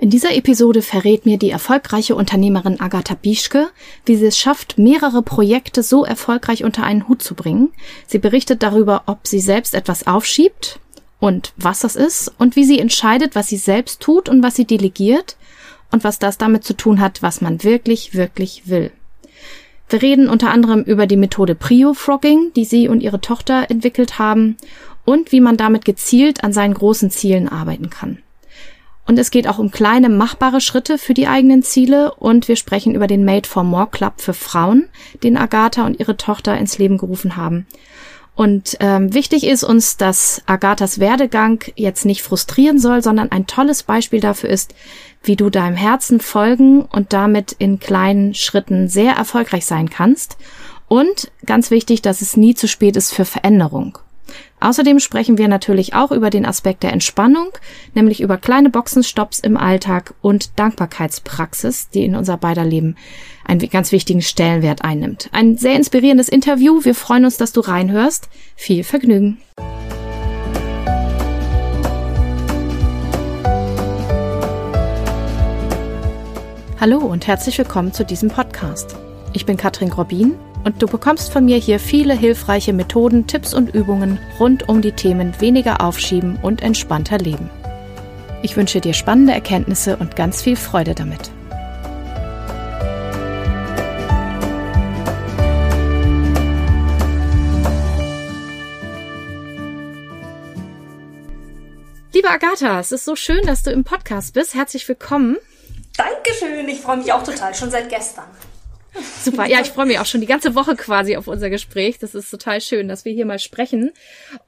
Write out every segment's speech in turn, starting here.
In dieser Episode verrät mir die erfolgreiche Unternehmerin Agatha Bischke, wie sie es schafft, mehrere Projekte so erfolgreich unter einen Hut zu bringen. Sie berichtet darüber, ob sie selbst etwas aufschiebt und was das ist und wie sie entscheidet, was sie selbst tut und was sie delegiert und was das damit zu tun hat, was man wirklich, wirklich will. Wir reden unter anderem über die Methode Prio-Frogging, die sie und ihre Tochter entwickelt haben und wie man damit gezielt an seinen großen Zielen arbeiten kann. Und es geht auch um kleine, machbare Schritte für die eigenen Ziele. Und wir sprechen über den Made for More Club für Frauen, den Agatha und ihre Tochter ins Leben gerufen haben. Und ähm, wichtig ist uns, dass Agathas Werdegang jetzt nicht frustrieren soll, sondern ein tolles Beispiel dafür ist, wie du deinem Herzen folgen und damit in kleinen Schritten sehr erfolgreich sein kannst. Und ganz wichtig, dass es nie zu spät ist für Veränderung. Außerdem sprechen wir natürlich auch über den Aspekt der Entspannung, nämlich über kleine Boxenstopps im Alltag und Dankbarkeitspraxis, die in unser beider Leben einen ganz wichtigen Stellenwert einnimmt. Ein sehr inspirierendes Interview. Wir freuen uns, dass du reinhörst. Viel Vergnügen. Hallo und herzlich willkommen zu diesem Podcast. Ich bin Katrin Grobin und du bekommst von mir hier viele hilfreiche Methoden, Tipps und Übungen rund um die Themen weniger aufschieben und entspannter leben. Ich wünsche dir spannende Erkenntnisse und ganz viel Freude damit. Liebe Agatha, es ist so schön, dass du im Podcast bist. Herzlich willkommen. Dankeschön, ich freue mich auch total, schon seit gestern. Super, ja, ich freue mich auch schon die ganze Woche quasi auf unser Gespräch. Das ist total schön, dass wir hier mal sprechen.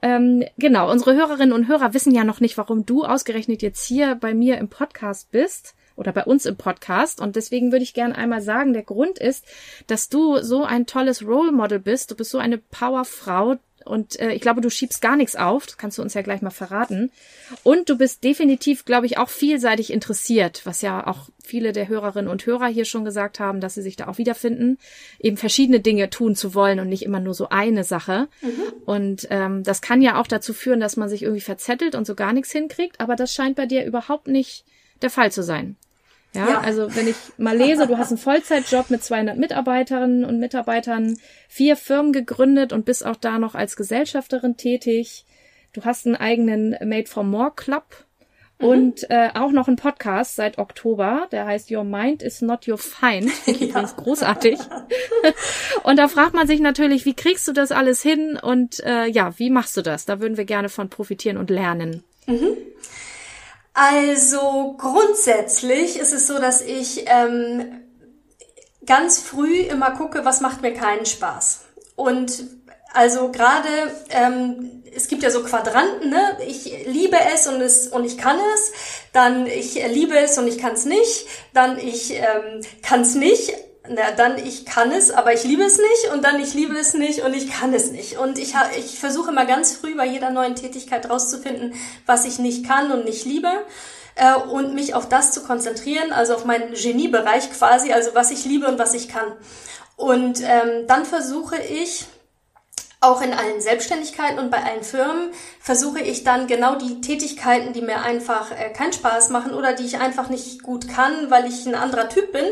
Ähm, genau, unsere Hörerinnen und Hörer wissen ja noch nicht, warum du ausgerechnet jetzt hier bei mir im Podcast bist oder bei uns im Podcast. Und deswegen würde ich gerne einmal sagen, der Grund ist, dass du so ein tolles Role Model bist. Du bist so eine Powerfrau, und äh, ich glaube, du schiebst gar nichts auf. Das kannst du uns ja gleich mal verraten. Und du bist definitiv, glaube ich, auch vielseitig interessiert, was ja auch viele der Hörerinnen und Hörer hier schon gesagt haben, dass sie sich da auch wiederfinden, eben verschiedene Dinge tun zu wollen und nicht immer nur so eine Sache. Mhm. Und ähm, das kann ja auch dazu führen, dass man sich irgendwie verzettelt und so gar nichts hinkriegt. Aber das scheint bei dir überhaupt nicht der Fall zu sein. Ja, ja, also wenn ich mal lese, du hast einen Vollzeitjob mit 200 Mitarbeiterinnen und Mitarbeitern, vier Firmen gegründet und bist auch da noch als Gesellschafterin tätig. Du hast einen eigenen Made for More Club mhm. und äh, auch noch einen Podcast seit Oktober, der heißt Your Mind is Not Your Find. Ja. übrigens großartig. und da fragt man sich natürlich, wie kriegst du das alles hin und äh, ja, wie machst du das? Da würden wir gerne von profitieren und lernen. Mhm. Also grundsätzlich ist es so, dass ich ähm, ganz früh immer gucke, was macht mir keinen Spaß. Und also gerade, ähm, es gibt ja so Quadranten, ne? Ich liebe es und es und ich kann es, dann ich liebe es und ich kann es nicht, dann ich ähm, kann es nicht, na, dann ich kann es, aber ich liebe es nicht und dann ich liebe es nicht und ich kann es nicht. Und ich, ich versuche immer ganz früh bei jeder neuen Tätigkeit rauszufinden, was ich nicht kann und nicht liebe äh, und mich auf das zu konzentrieren, also auf meinen Geniebereich quasi, also was ich liebe und was ich kann. Und ähm, dann versuche ich auch in allen Selbstständigkeiten und bei allen Firmen versuche ich dann genau die Tätigkeiten, die mir einfach äh, keinen Spaß machen oder die ich einfach nicht gut kann, weil ich ein anderer Typ bin,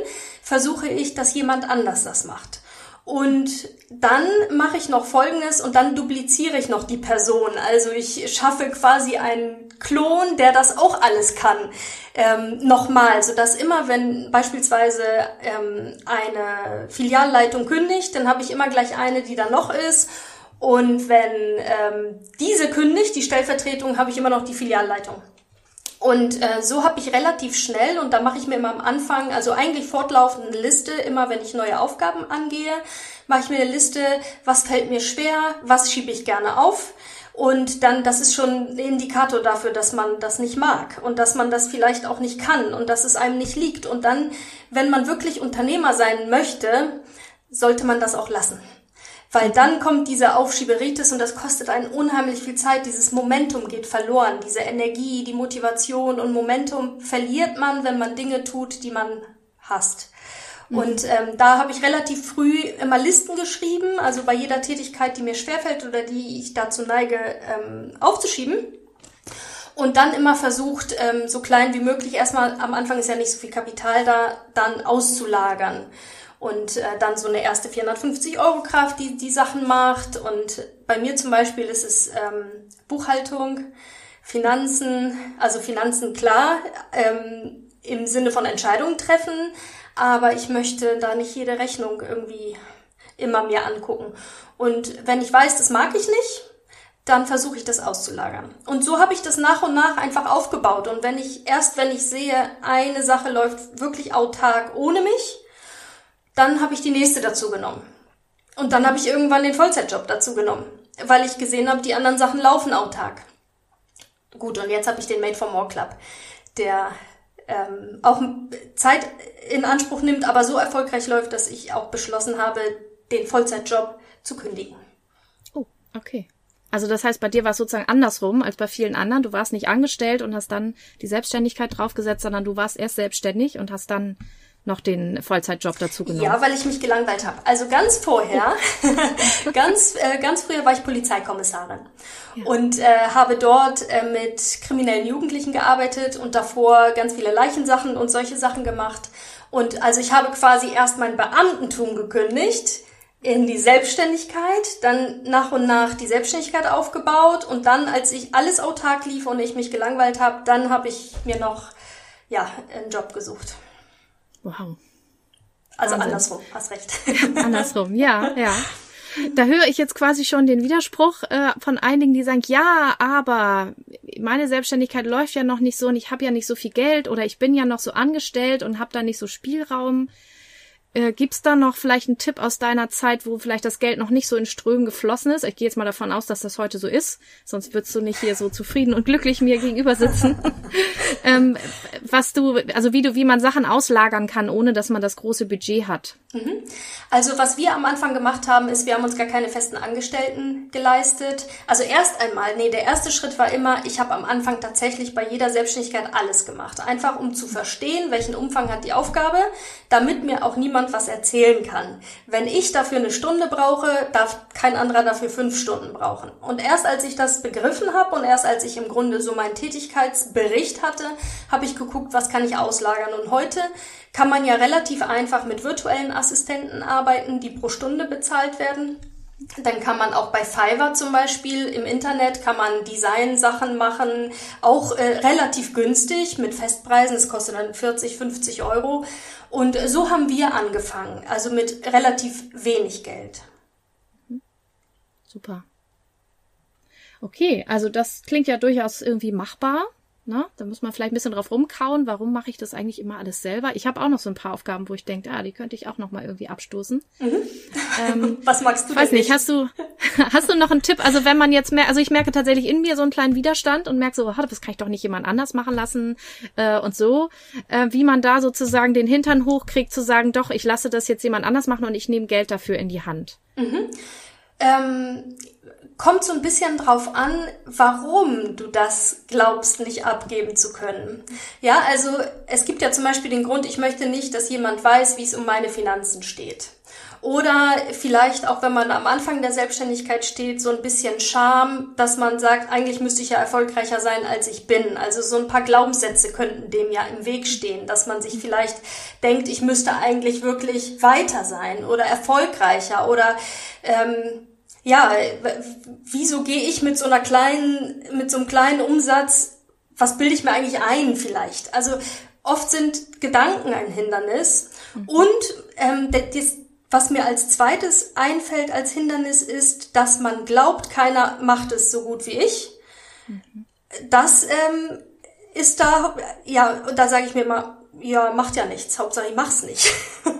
versuche ich, dass jemand anders das macht. Und dann mache ich noch Folgendes und dann dupliziere ich noch die Person. Also ich schaffe quasi einen Klon, der das auch alles kann. Ähm, nochmal, sodass immer, wenn beispielsweise ähm, eine Filialleitung kündigt, dann habe ich immer gleich eine, die da noch ist und wenn ähm, diese kündigt, die Stellvertretung, habe ich immer noch die Filialleitung. Und äh, so habe ich relativ schnell, und da mache ich mir immer am Anfang, also eigentlich fortlaufend eine Liste, immer wenn ich neue Aufgaben angehe, mache ich mir eine Liste, was fällt mir schwer, was schiebe ich gerne auf. Und dann, das ist schon ein Indikator dafür, dass man das nicht mag und dass man das vielleicht auch nicht kann und dass es einem nicht liegt. Und dann, wenn man wirklich Unternehmer sein möchte, sollte man das auch lassen. Weil dann kommt diese Aufschieberitis und das kostet einen unheimlich viel Zeit. Dieses Momentum geht verloren, diese Energie, die Motivation und Momentum verliert man, wenn man Dinge tut, die man hasst. Mhm. Und ähm, da habe ich relativ früh immer Listen geschrieben, also bei jeder Tätigkeit, die mir schwerfällt oder die ich dazu neige, ähm, aufzuschieben. und dann immer versucht, ähm, so klein wie möglich, erstmal am Anfang ist ja nicht so viel Kapital da, dann auszulagern. Und äh, dann so eine erste 450 Euro Kraft, die die Sachen macht. Und bei mir zum Beispiel ist es ähm, Buchhaltung, Finanzen, also Finanzen klar, ähm, im Sinne von Entscheidungen treffen, aber ich möchte da nicht jede Rechnung irgendwie immer mir angucken. Und wenn ich weiß, das mag ich nicht, dann versuche ich das auszulagern. Und so habe ich das nach und nach einfach aufgebaut. Und wenn ich, erst wenn ich sehe, eine Sache läuft wirklich autark ohne mich, dann habe ich die nächste dazu genommen. Und dann habe ich irgendwann den Vollzeitjob dazu genommen, weil ich gesehen habe, die anderen Sachen laufen autark. Gut, und jetzt habe ich den Made for More Club, der ähm, auch Zeit in Anspruch nimmt, aber so erfolgreich läuft, dass ich auch beschlossen habe, den Vollzeitjob zu kündigen. Oh, okay. Also das heißt, bei dir war es sozusagen andersrum als bei vielen anderen. Du warst nicht angestellt und hast dann die Selbstständigkeit draufgesetzt, sondern du warst erst selbstständig und hast dann noch den Vollzeitjob dazu genommen? Ja, weil ich mich gelangweilt habe. Also ganz vorher, ganz, äh, ganz früher war ich Polizeikommissarin ja. und äh, habe dort äh, mit kriminellen Jugendlichen gearbeitet und davor ganz viele Leichensachen und solche Sachen gemacht. Und also ich habe quasi erst mein Beamtentum gekündigt in die Selbstständigkeit, dann nach und nach die Selbstständigkeit aufgebaut und dann, als ich alles autark lief und ich mich gelangweilt habe, dann habe ich mir noch ja einen Job gesucht. Wow. Also Wahnsinn. andersrum, hast recht. andersrum, ja, ja. Da höre ich jetzt quasi schon den Widerspruch äh, von einigen, die sagen, ja, aber meine Selbstständigkeit läuft ja noch nicht so und ich habe ja nicht so viel Geld oder ich bin ja noch so angestellt und habe da nicht so Spielraum. Äh, gibt's da noch vielleicht einen Tipp aus deiner Zeit, wo vielleicht das Geld noch nicht so in Strömen geflossen ist? Ich gehe jetzt mal davon aus, dass das heute so ist, sonst würdest du nicht hier so zufrieden und glücklich mir gegenüber sitzen. ähm, was du, also wie du, wie man Sachen auslagern kann, ohne dass man das große Budget hat. Mhm. Also was wir am Anfang gemacht haben, ist, wir haben uns gar keine festen Angestellten geleistet. Also erst einmal, nee, der erste Schritt war immer, ich habe am Anfang tatsächlich bei jeder Selbstständigkeit alles gemacht. Einfach um zu verstehen, welchen Umfang hat die Aufgabe, damit mir auch niemand was erzählen kann. Wenn ich dafür eine Stunde brauche, darf kein anderer dafür fünf Stunden brauchen. Und erst als ich das begriffen habe und erst als ich im Grunde so meinen Tätigkeitsbericht hatte, habe ich geguckt, was kann ich auslagern. Und heute kann man ja relativ einfach mit virtuellen Assistenten arbeiten, die pro Stunde bezahlt werden. Dann kann man auch bei Fiverr zum Beispiel im Internet kann man Design-Sachen machen, auch äh, relativ günstig mit Festpreisen. Es kostet dann 40, 50 Euro. Und so haben wir angefangen, also mit relativ wenig Geld. Super. Okay, also das klingt ja durchaus irgendwie machbar. Ne? Da muss man vielleicht ein bisschen drauf rumkauen, warum mache ich das eigentlich immer alles selber? Ich habe auch noch so ein paar Aufgaben, wo ich denke, ah, die könnte ich auch noch mal irgendwie abstoßen. Mhm. Ähm, Was magst du? Weiß nicht, hast du hast du noch einen Tipp? Also wenn man jetzt mehr, also ich merke tatsächlich in mir so einen kleinen Widerstand und merke so, oh, das kann ich doch nicht jemand anders machen lassen äh, und so, äh, wie man da sozusagen den Hintern hochkriegt, zu sagen, doch, ich lasse das jetzt jemand anders machen und ich nehme Geld dafür in die Hand. Mhm. Ähm, kommt so ein bisschen drauf an, warum du das glaubst, nicht abgeben zu können. Ja, also es gibt ja zum Beispiel den Grund, ich möchte nicht, dass jemand weiß, wie es um meine Finanzen steht. Oder vielleicht auch, wenn man am Anfang der Selbstständigkeit steht, so ein bisschen Scham, dass man sagt, eigentlich müsste ich ja erfolgreicher sein, als ich bin. Also so ein paar Glaubenssätze könnten dem ja im Weg stehen, dass man sich vielleicht denkt, ich müsste eigentlich wirklich weiter sein oder erfolgreicher oder ähm, ja, wieso gehe ich mit so einer kleinen, mit so einem kleinen Umsatz, was bilde ich mir eigentlich ein vielleicht? Also oft sind Gedanken ein Hindernis mhm. und ähm, das, was mir als zweites einfällt als Hindernis ist, dass man glaubt, keiner macht es so gut wie ich. Mhm. Das ähm, ist da, ja, da sage ich mir mal, ja, macht ja nichts, Hauptsache ich mach's nicht.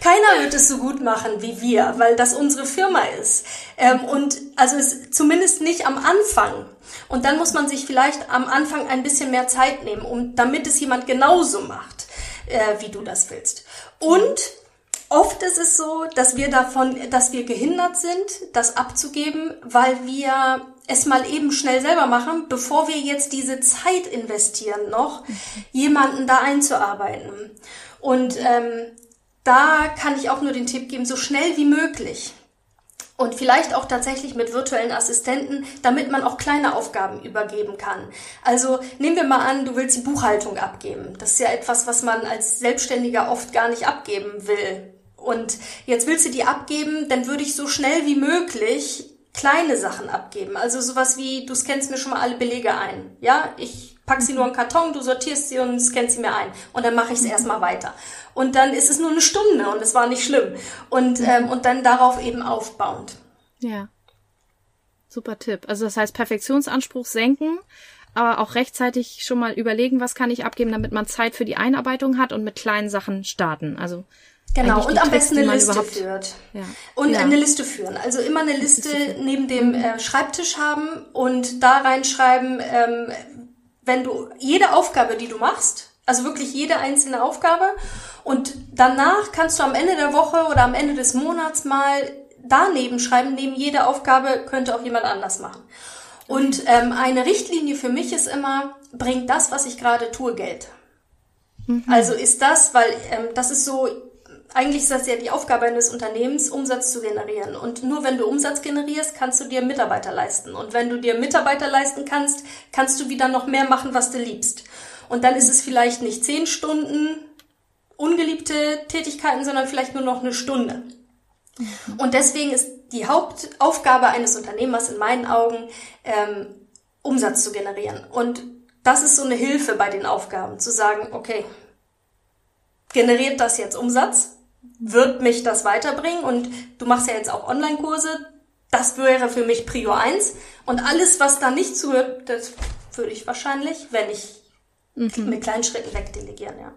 Keiner wird es so gut machen wie wir, weil das unsere Firma ist. Ähm, und also es, zumindest nicht am Anfang. Und dann muss man sich vielleicht am Anfang ein bisschen mehr Zeit nehmen, um, damit es jemand genauso macht, äh, wie du das willst. Und oft ist es so, dass wir davon, dass wir gehindert sind, das abzugeben, weil wir es mal eben schnell selber machen, bevor wir jetzt diese Zeit investieren noch, jemanden da einzuarbeiten. Und ähm, da kann ich auch nur den Tipp geben, so schnell wie möglich und vielleicht auch tatsächlich mit virtuellen Assistenten, damit man auch kleine Aufgaben übergeben kann. Also nehmen wir mal an, du willst die Buchhaltung abgeben. Das ist ja etwas, was man als Selbstständiger oft gar nicht abgeben will. Und jetzt willst du die abgeben, dann würde ich so schnell wie möglich kleine Sachen abgeben. Also sowas wie, du scannst mir schon mal alle Belege ein. Ja, ich pack sie nur in Karton, du sortierst sie und scannst sie mir ein. Und dann mache ich es erstmal weiter. Und dann ist es nur eine Stunde und es war nicht schlimm. Und, ähm, und dann darauf eben aufbauend. Ja. Super Tipp. Also das heißt Perfektionsanspruch senken, aber auch rechtzeitig schon mal überlegen, was kann ich abgeben, damit man Zeit für die Einarbeitung hat und mit kleinen Sachen starten. Also Genau, und am besten eine Liste führt. Ja. Und ja. eine Liste führen. Also immer eine Liste neben dem äh, Schreibtisch haben und da reinschreiben, ähm, wenn du jede Aufgabe, die du machst, also wirklich jede einzelne Aufgabe und danach kannst du am Ende der Woche oder am Ende des Monats mal daneben schreiben, neben jede Aufgabe könnte auch jemand anders machen. Und ähm, eine Richtlinie für mich ist immer, bringt das, was ich gerade tue, Geld. Mhm. Also ist das, weil ähm, das ist so, eigentlich ist das ja die Aufgabe eines Unternehmens, Umsatz zu generieren. Und nur wenn du Umsatz generierst, kannst du dir Mitarbeiter leisten. Und wenn du dir Mitarbeiter leisten kannst, kannst du wieder noch mehr machen, was du liebst. Und dann ist es vielleicht nicht zehn Stunden ungeliebte Tätigkeiten, sondern vielleicht nur noch eine Stunde. Und deswegen ist die Hauptaufgabe eines Unternehmers in meinen Augen, ähm, Umsatz zu generieren. Und das ist so eine Hilfe bei den Aufgaben, zu sagen, okay, generiert das jetzt Umsatz? Wird mich das weiterbringen? Und du machst ja jetzt auch Online-Kurse. Das wäre für mich Prio 1. Und alles, was da nicht zuhört, das würde ich wahrscheinlich, wenn ich mhm. mit kleinen Schritten wegdelegieren, ja.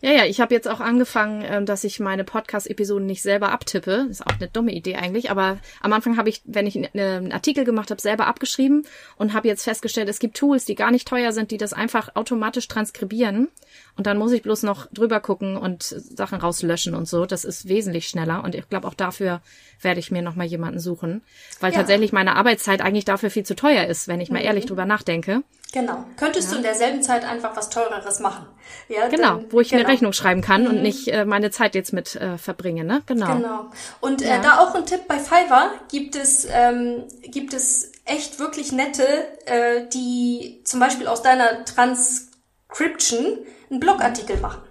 Ja, ja, ich habe jetzt auch angefangen, ähm, dass ich meine Podcast-Episoden nicht selber abtippe. Das ist auch eine dumme Idee eigentlich, aber am Anfang habe ich, wenn ich einen Artikel gemacht habe, selber abgeschrieben und habe jetzt festgestellt, es gibt Tools, die gar nicht teuer sind, die das einfach automatisch transkribieren und dann muss ich bloß noch drüber gucken und Sachen rauslöschen und so. Das ist wesentlich schneller und ich glaube auch dafür werde ich mir noch mal jemanden suchen, weil ja. tatsächlich meine Arbeitszeit eigentlich dafür viel zu teuer ist, wenn ich mal mhm. ehrlich drüber nachdenke. Genau. Könntest ja. du in derselben Zeit einfach was teureres machen? Ja, genau, dann, wo ich genau. eine Rechnung schreiben kann mhm. und nicht äh, meine Zeit jetzt mit äh, verbringe, ne? Genau. Genau. Und äh, da auch ein Tipp bei Fiverr gibt es ähm, gibt es echt wirklich nette, äh, die zum Beispiel aus deiner Transcription einen Blogartikel machen.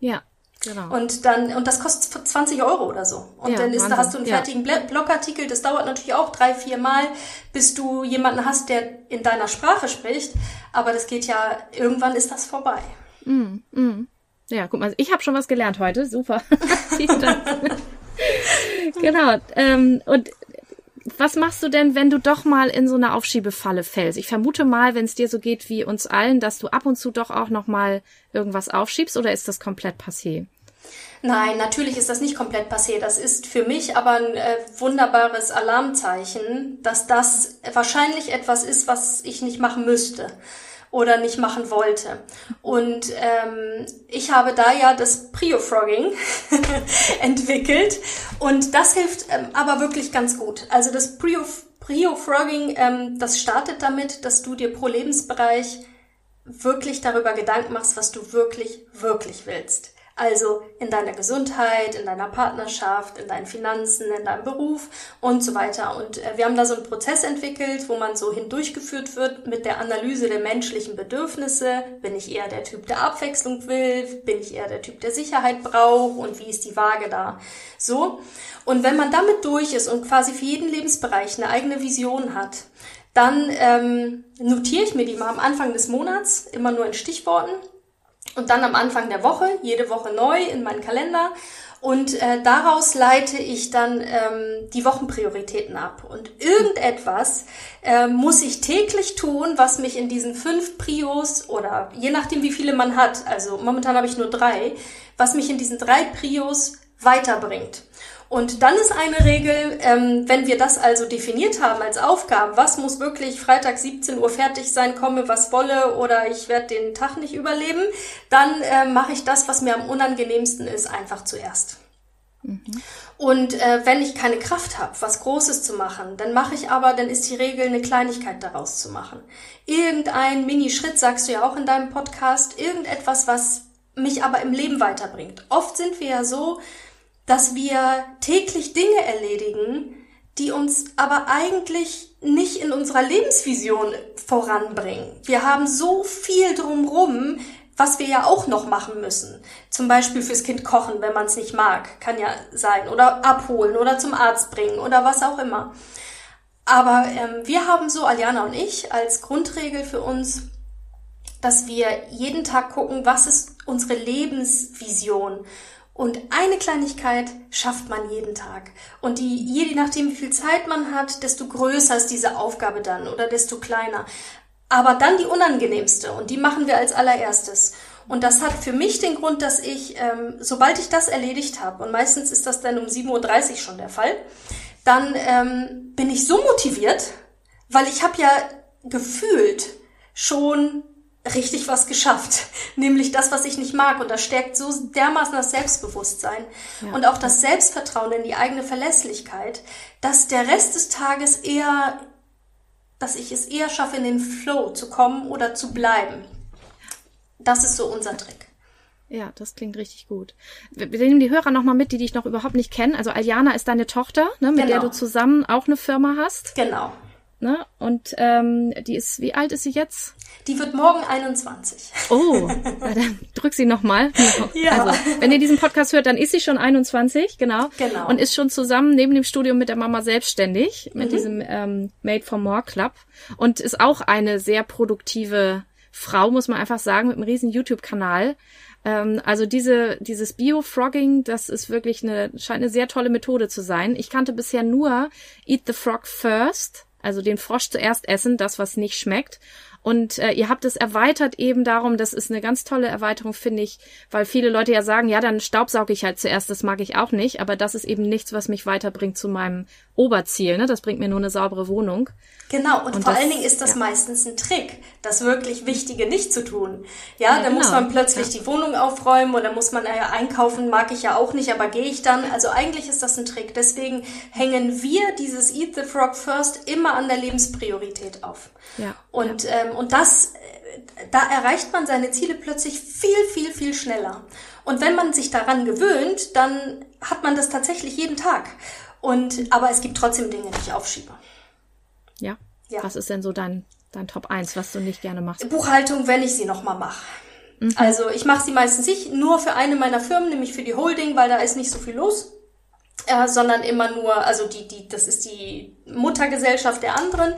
Ja. Genau. Und dann, und das kostet 20 Euro oder so. Und ja, dann ist, da hast du einen fertigen ja. Blogartikel. Das dauert natürlich auch drei, vier Mal, bis du jemanden hast, der in deiner Sprache spricht. Aber das geht ja, irgendwann ist das vorbei. Mm, mm. Ja, guck mal, ich habe schon was gelernt heute. Super. genau. Ähm, und was machst du denn, wenn du doch mal in so eine Aufschiebefalle fällst? Ich vermute mal, wenn es dir so geht wie uns allen, dass du ab und zu doch auch noch mal irgendwas aufschiebst oder ist das komplett passé? Nein, natürlich ist das nicht komplett passé. Das ist für mich aber ein äh, wunderbares Alarmzeichen, dass das wahrscheinlich etwas ist, was ich nicht machen müsste oder nicht machen wollte. Und ähm, ich habe da ja das Prio-Frogging entwickelt und das hilft ähm, aber wirklich ganz gut. Also das Prio, Prio-Frogging, ähm, das startet damit, dass du dir pro Lebensbereich wirklich darüber Gedanken machst, was du wirklich, wirklich willst. Also in deiner Gesundheit, in deiner Partnerschaft, in deinen Finanzen, in deinem Beruf und so weiter. Und äh, wir haben da so einen Prozess entwickelt, wo man so hindurchgeführt wird mit der Analyse der menschlichen Bedürfnisse. Bin ich eher der Typ, der Abwechslung will? Bin ich eher der Typ, der Sicherheit braucht? Und wie ist die Waage da? So. Und wenn man damit durch ist und quasi für jeden Lebensbereich eine eigene Vision hat, dann ähm, notiere ich mir die mal am Anfang des Monats, immer nur in Stichworten und dann am Anfang der Woche, jede Woche neu in meinen Kalender. Und äh, daraus leite ich dann ähm, die Wochenprioritäten ab. Und irgendetwas äh, muss ich täglich tun, was mich in diesen fünf Prios oder je nachdem, wie viele man hat, also momentan habe ich nur drei, was mich in diesen drei Prios weiterbringt. Und dann ist eine Regel, ähm, wenn wir das also definiert haben als Aufgaben, was muss wirklich Freitag 17 Uhr fertig sein, komme was wolle oder ich werde den Tag nicht überleben, dann äh, mache ich das, was mir am unangenehmsten ist, einfach zuerst. Mhm. Und äh, wenn ich keine Kraft habe, was Großes zu machen, dann mache ich aber, dann ist die Regel, eine Kleinigkeit daraus zu machen. Irgendein Minischritt, sagst du ja auch in deinem Podcast, irgendetwas, was mich aber im Leben weiterbringt. Oft sind wir ja so, dass wir täglich Dinge erledigen, die uns aber eigentlich nicht in unserer Lebensvision voranbringen. Wir haben so viel drumrum, was wir ja auch noch machen müssen. Zum Beispiel fürs Kind kochen, wenn man es nicht mag, kann ja sein. Oder abholen oder zum Arzt bringen oder was auch immer. Aber ähm, wir haben so, Aljana und ich, als Grundregel für uns, dass wir jeden Tag gucken, was ist unsere Lebensvision. Und eine Kleinigkeit schafft man jeden Tag. Und die, je nachdem, wie viel Zeit man hat, desto größer ist diese Aufgabe dann oder desto kleiner. Aber dann die unangenehmste und die machen wir als allererstes. Und das hat für mich den Grund, dass ich, ähm, sobald ich das erledigt habe, und meistens ist das dann um 7.30 Uhr schon der Fall, dann ähm, bin ich so motiviert, weil ich habe ja gefühlt schon richtig was geschafft, nämlich das, was ich nicht mag. Und das stärkt so dermaßen das Selbstbewusstsein ja. und auch das Selbstvertrauen in die eigene Verlässlichkeit, dass der Rest des Tages eher, dass ich es eher schaffe, in den Flow zu kommen oder zu bleiben. Das ist so unser Trick. Ja, das klingt richtig gut. Wir, wir nehmen die Hörer nochmal mit, die dich noch überhaupt nicht kennen. Also Aljana ist deine Tochter, ne, mit genau. der du zusammen auch eine Firma hast. Genau. Ne? Und ähm, die ist, wie alt ist sie jetzt? Die wird morgen 21. Oh, dann drück sie nochmal. Ja. Also, wenn ihr diesen Podcast hört, dann ist sie schon 21, genau. Genau. Und ist schon zusammen neben dem Studium mit der Mama selbstständig, mit mhm. diesem ähm, Made for More Club. Und ist auch eine sehr produktive Frau, muss man einfach sagen, mit einem riesen YouTube-Kanal. Ähm, also diese, dieses Bio-Frogging, das ist wirklich eine, scheint eine sehr tolle Methode zu sein. Ich kannte bisher nur Eat the Frog First, also den Frosch zuerst essen, das, was nicht schmeckt. Und äh, ihr habt es erweitert eben darum, das ist eine ganz tolle Erweiterung, finde ich, weil viele Leute ja sagen, ja, dann staubsauge ich halt zuerst, das mag ich auch nicht, aber das ist eben nichts, was mich weiterbringt zu meinem Oberziel, ne? Das bringt mir nur eine saubere Wohnung. Genau, und, und vor das, allen Dingen ist das ja. meistens ein Trick, das wirklich Wichtige nicht zu tun. Ja, ja dann genau. muss man plötzlich ja. die Wohnung aufräumen oder muss man ja einkaufen, mag ich ja auch nicht, aber gehe ich dann. Also eigentlich ist das ein Trick. Deswegen hängen wir dieses Eat the Frog First immer an der Lebenspriorität auf. Ja. Und, Ähm, und das, da erreicht man seine Ziele plötzlich viel, viel, viel schneller. Und wenn man sich daran gewöhnt, dann hat man das tatsächlich jeden Tag. Und, aber es gibt trotzdem Dinge, die ich aufschiebe. Ja. ja. Was ist denn so dein, dein Top 1, was du nicht gerne machst? Buchhaltung, wenn ich sie nochmal mache. Mhm. Also ich mache sie meistens nicht nur für eine meiner Firmen, nämlich für die Holding, weil da ist nicht so viel los. Äh, sondern immer nur, also die, die, das ist die Muttergesellschaft der anderen.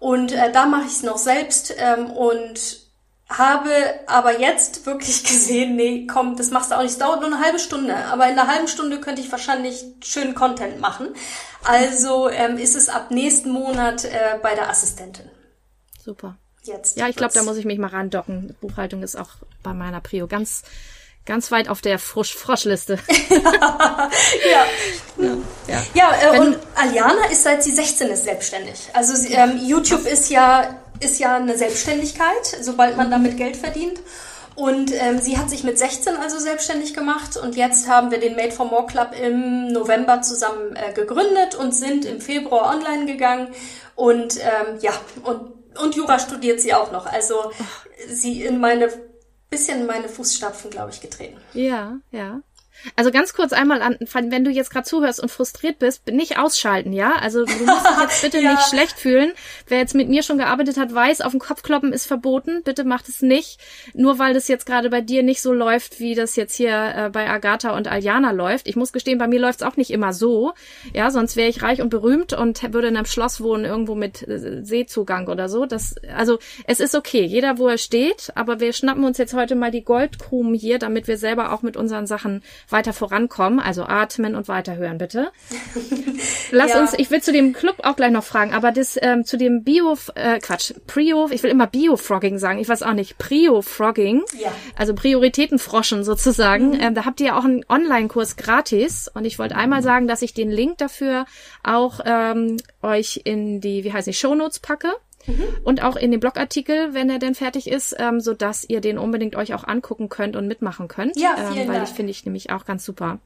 Und äh, da mache ich es noch selbst ähm, und habe aber jetzt wirklich gesehen, nee, komm, das machst du auch nicht. Es dauert nur eine halbe Stunde, aber in einer halben Stunde könnte ich wahrscheinlich schönen Content machen. Also ähm, ist es ab nächsten Monat äh, bei der Assistentin. Super. Jetzt. Ja, ich glaube, da muss ich mich mal randocken. Buchhaltung ist auch bei meiner Prio ganz ganz weit auf der Frosch Froschliste. ja. ja. Ja, ja äh, und Aliana ist seit sie 16 ist selbstständig. Also sie, ähm, YouTube ist ja ist ja eine Selbstständigkeit, sobald man damit Geld verdient. Und ähm, sie hat sich mit 16 also selbstständig gemacht und jetzt haben wir den Made for More Club im November zusammen äh, gegründet und sind im Februar online gegangen. Und ähm, ja, und, und Jura studiert sie auch noch. Also sie in meine bisschen in meine Fußstapfen, glaube ich, getreten. Ja, ja. Also ganz kurz einmal an, wenn du jetzt gerade zuhörst und frustriert bist, nicht ausschalten, ja? Also du musst dich jetzt bitte ja. nicht schlecht fühlen. Wer jetzt mit mir schon gearbeitet hat, weiß, auf den Kopf kloppen ist verboten. Bitte macht es nicht. Nur weil das jetzt gerade bei dir nicht so läuft, wie das jetzt hier äh, bei Agatha und Aljana läuft. Ich muss gestehen, bei mir läuft es auch nicht immer so. Ja, sonst wäre ich reich und berühmt und würde in einem Schloss wohnen, irgendwo mit äh, Seezugang oder so. Das, also es ist okay, jeder wo er steht, aber wir schnappen uns jetzt heute mal die Goldkrumen hier, damit wir selber auch mit unseren Sachen weiter vorankommen. Also atmen und weiterhören, bitte. Lass ja. uns, ich will zu dem Club auch gleich noch fragen, aber das ähm, zu dem Bio, äh, Quatsch, Prio, ich will immer Bio-Frogging sagen, ich weiß auch nicht, Prio-Frogging, ja. also Prioritätenfroschen sozusagen. Mhm. Ähm, da habt ihr auch einen Online-Kurs gratis und ich wollte einmal sagen, dass ich den Link dafür auch ähm, euch in die, wie heißt die, Shownotes packe. Mhm. Und auch in den Blogartikel, wenn er denn fertig ist, ähm, so dass ihr den unbedingt euch auch angucken könnt und mitmachen könnt. Ja, vielen ähm, weil Dank. ich finde ich nämlich auch ganz super.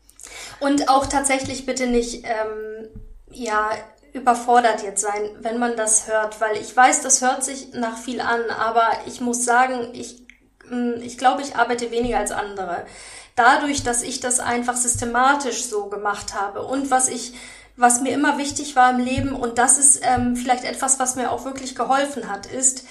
Und auch tatsächlich bitte nicht, ähm, ja, überfordert jetzt sein, wenn man das hört, weil ich weiß, das hört sich nach viel an, aber ich muss sagen, ich hm, ich glaube, ich arbeite weniger als andere. Dadurch, dass ich das einfach systematisch so gemacht habe und was ich was mir immer wichtig war im Leben, und das ist ähm, vielleicht etwas, was mir auch wirklich geholfen hat, ist,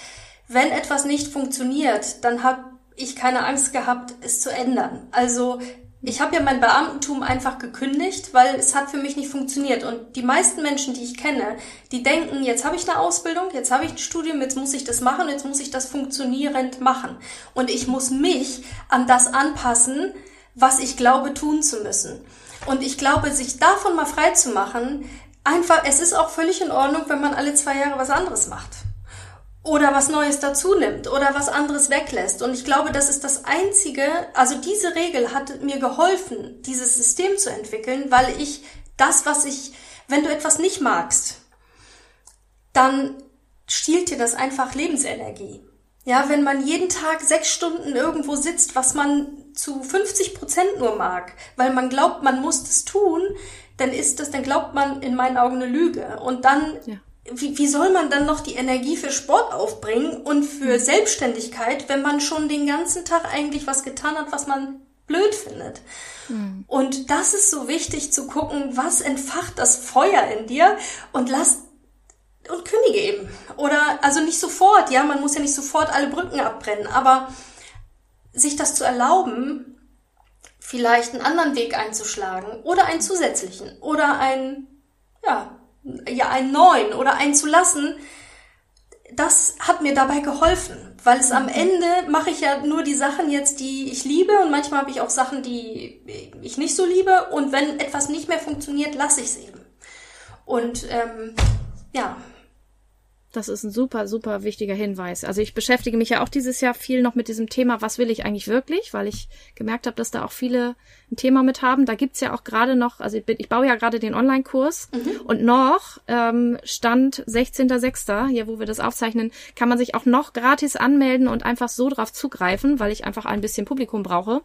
wenn etwas nicht funktioniert, dann habe ich keine Angst gehabt, es zu ändern. Also ich habe ja mein Beamtentum einfach gekündigt, weil es hat für mich nicht funktioniert. Und die meisten Menschen, die ich kenne, die denken, jetzt habe ich eine Ausbildung, jetzt habe ich ein Studium, jetzt muss ich das machen, jetzt muss ich das funktionierend machen. Und ich muss mich an das anpassen, was ich glaube tun zu müssen. Und ich glaube, sich davon mal frei zu machen, einfach, es ist auch völlig in Ordnung, wenn man alle zwei Jahre was anderes macht oder was Neues dazu nimmt oder was anderes weglässt. Und ich glaube, das ist das Einzige, also diese Regel hat mir geholfen, dieses System zu entwickeln, weil ich das, was ich, wenn du etwas nicht magst, dann stiehlt dir das einfach Lebensenergie. Ja, wenn man jeden Tag sechs Stunden irgendwo sitzt, was man zu 50 Prozent nur mag, weil man glaubt, man muss das tun, dann ist das, dann glaubt man in meinen Augen eine Lüge. Und dann ja wie, wie soll man dann noch die Energie für Sport aufbringen und für Selbstständigkeit, wenn man schon den ganzen Tag eigentlich was getan hat, was man blöd findet? Mhm. Und das ist so wichtig zu gucken, was entfacht das Feuer in dir und lass und kündige eben. Oder also nicht sofort, ja, man muss ja nicht sofort alle Brücken abbrennen, aber sich das zu erlauben, vielleicht einen anderen Weg einzuschlagen oder einen zusätzlichen oder einen, ja, ja, einen neuen oder einen zu lassen, das hat mir dabei geholfen, weil es am Ende mache ich ja nur die Sachen jetzt, die ich liebe und manchmal habe ich auch Sachen, die ich nicht so liebe und wenn etwas nicht mehr funktioniert, lasse ich es eben. Und ähm, ja, das ist ein super, super wichtiger Hinweis. Also ich beschäftige mich ja auch dieses Jahr viel noch mit diesem Thema, was will ich eigentlich wirklich, weil ich gemerkt habe, dass da auch viele ein Thema mit haben. Da gibt's ja auch gerade noch, also ich, bin, ich baue ja gerade den Online-Kurs mhm. und noch ähm, Stand 16.06., hier wo wir das aufzeichnen, kann man sich auch noch gratis anmelden und einfach so drauf zugreifen, weil ich einfach ein bisschen Publikum brauche.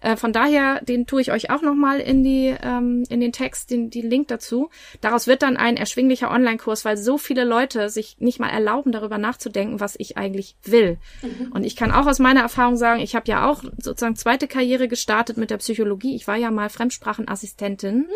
Äh, von daher, den tue ich euch auch nochmal in die ähm, in den Text, den, den Link dazu. Daraus wird dann ein erschwinglicher Online-Kurs, weil so viele Leute sich nicht mal erlauben, darüber nachzudenken, was ich eigentlich will. Mhm. Und ich kann auch aus meiner Erfahrung sagen, ich habe ja auch sozusagen zweite Karriere gestartet mit der Psychologie. Ich war ja mal Fremdsprachenassistentin, mhm.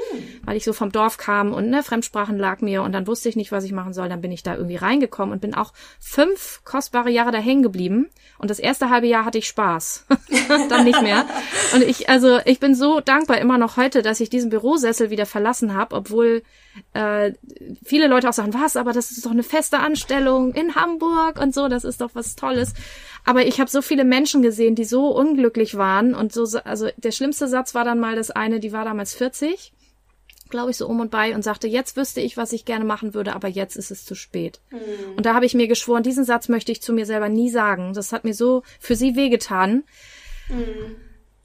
weil ich so vom Dorf kam und ne, Fremdsprachen lag mir und dann wusste ich nicht, was ich machen soll. Dann bin ich da irgendwie reingekommen und bin auch fünf kostbare Jahre da hängen geblieben. Und das erste halbe Jahr hatte ich Spaß. dann nicht mehr. Und ich, also ich bin so dankbar immer noch heute, dass ich diesen Bürosessel wieder verlassen habe, obwohl äh, viele Leute auch sagen, was, aber das ist doch eine feste Anstellung in Hamburg und so, das ist doch was Tolles. Aber ich habe so viele Menschen gesehen, die so unglücklich waren und so, also der schlimmste Satz war dann mal das eine, die war damals 40 glaube ich, so um und bei und sagte, jetzt wüsste ich, was ich gerne machen würde, aber jetzt ist es zu spät. Mhm. Und da habe ich mir geschworen, diesen Satz möchte ich zu mir selber nie sagen. Das hat mir so für sie wehgetan. Mhm.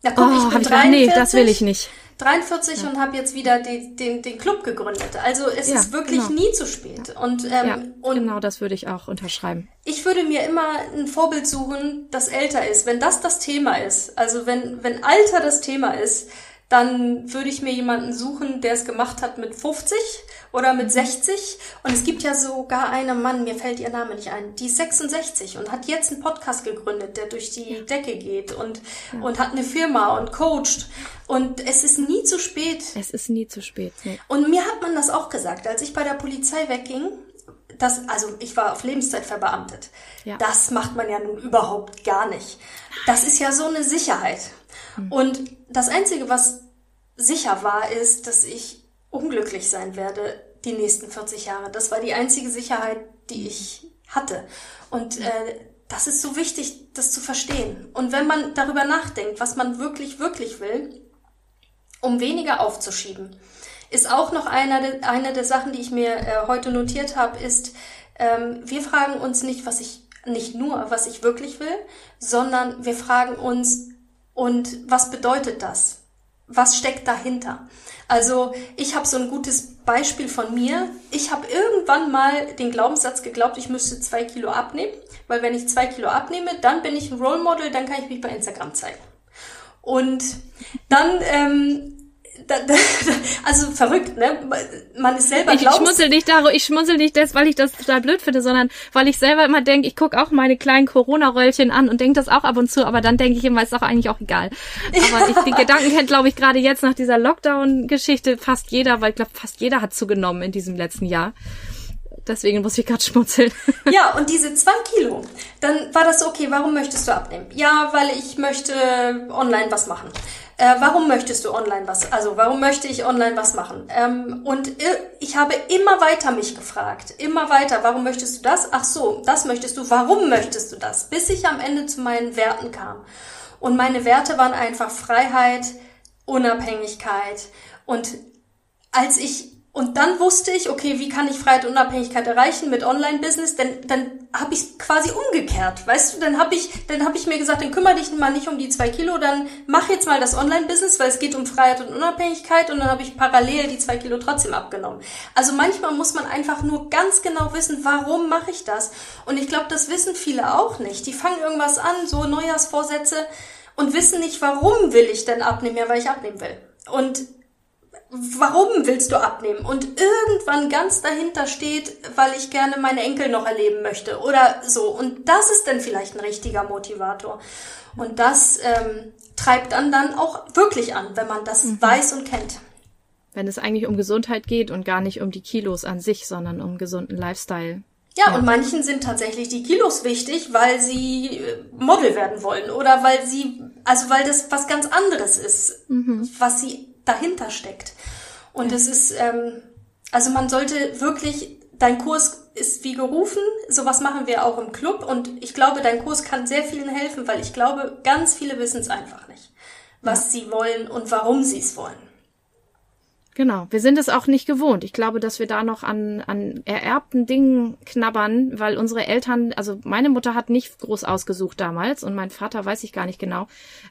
Ja, guck, oh, ich bin ich 43. nee, das will ich nicht. 43 ja. und habe jetzt wieder die, den, den Club gegründet. Also es ja, ist wirklich genau. nie zu spät. Und, ähm, ja, und genau das würde ich auch unterschreiben. Ich würde mir immer ein Vorbild suchen, das älter ist. Wenn das das Thema ist, also wenn, wenn Alter das Thema ist, dann würde ich mir jemanden suchen, der es gemacht hat mit 50 oder mit 60. Und es gibt ja sogar einen Mann, mir fällt ihr Name nicht ein, die ist 66 und hat jetzt einen Podcast gegründet, der durch die Decke geht und, ja. und hat eine Firma und coacht. Und es ist nie zu spät. Es ist nie zu spät. Nee. Und mir hat man das auch gesagt, als ich bei der Polizei wegging. Das, also ich war auf Lebenszeit verbeamtet. Ja. Das macht man ja nun überhaupt gar nicht. Das ist ja so eine Sicherheit. Hm. Und das Einzige, was sicher war, ist, dass ich unglücklich sein werde die nächsten 40 Jahre. Das war die einzige Sicherheit, die ich hatte. Und äh, das ist so wichtig, das zu verstehen. Und wenn man darüber nachdenkt, was man wirklich, wirklich will, um weniger aufzuschieben, ist auch noch eine, eine der Sachen, die ich mir äh, heute notiert habe, ist, ähm, wir fragen uns nicht, was ich, nicht nur, was ich wirklich will, sondern wir fragen uns, und was bedeutet das? Was steckt dahinter? Also ich habe so ein gutes Beispiel von mir. Ich habe irgendwann mal den Glaubenssatz geglaubt, ich müsste zwei Kilo abnehmen, weil wenn ich zwei Kilo abnehme, dann bin ich ein Role Model, dann kann ich mich bei Instagram zeigen. Und dann ähm, da, da, also verrückt, ne? Man ist selber Ich schmunzel nicht darüber, ich schmunzel nicht das, weil ich das total blöd finde, sondern weil ich selber immer denke, ich gucke auch meine kleinen Corona-Röllchen an und denke das auch ab und zu, aber dann denke ich immer, ist auch eigentlich auch egal. Aber ich, den Gedanken kennt, glaube ich, gerade jetzt nach dieser Lockdown-Geschichte fast jeder, weil ich glaube, fast jeder hat zugenommen in diesem letzten Jahr. Deswegen muss ich gerade schmunzeln. Ja, und diese zwei Kilo, dann war das okay, warum möchtest du abnehmen? Ja, weil ich möchte online was machen. Äh, warum möchtest du online was? Also warum möchte ich online was machen? Ähm, und ich habe immer weiter mich gefragt, immer weiter. Warum möchtest du das? Ach so, das möchtest du. Warum möchtest du das? Bis ich am Ende zu meinen Werten kam. Und meine Werte waren einfach Freiheit, Unabhängigkeit. Und als ich und dann wusste ich, okay, wie kann ich Freiheit und Unabhängigkeit erreichen mit Online-Business? Denn dann habe ich quasi umgekehrt, weißt du? Dann habe ich, dann habe ich mir gesagt, dann kümmere dich mal nicht um die zwei Kilo, dann mach jetzt mal das Online-Business, weil es geht um Freiheit und Unabhängigkeit. Und dann habe ich parallel die zwei Kilo trotzdem abgenommen. Also manchmal muss man einfach nur ganz genau wissen, warum mache ich das? Und ich glaube, das wissen viele auch nicht. Die fangen irgendwas an, so Neujahrsvorsätze und wissen nicht, warum will ich denn abnehmen, ja, weil ich abnehmen will. Und warum willst du abnehmen? Und irgendwann ganz dahinter steht, weil ich gerne meine Enkel noch erleben möchte oder so. Und das ist dann vielleicht ein richtiger Motivator. Und das ähm, treibt dann dann auch wirklich an, wenn man das mhm. weiß und kennt. Wenn es eigentlich um Gesundheit geht und gar nicht um die Kilos an sich, sondern um gesunden Lifestyle. Ja, ja, und manchen sind tatsächlich die Kilos wichtig, weil sie äh, Model werden wollen oder weil sie, also weil das was ganz anderes ist, mhm. was sie dahinter steckt. Und es ist, ähm, also man sollte wirklich, dein Kurs ist wie gerufen, sowas machen wir auch im Club und ich glaube, dein Kurs kann sehr vielen helfen, weil ich glaube, ganz viele wissen es einfach nicht, was ja. sie wollen und warum sie es wollen. Genau, wir sind es auch nicht gewohnt. Ich glaube, dass wir da noch an, an ererbten Dingen knabbern, weil unsere Eltern, also meine Mutter hat nicht groß ausgesucht damals und mein Vater weiß ich gar nicht genau,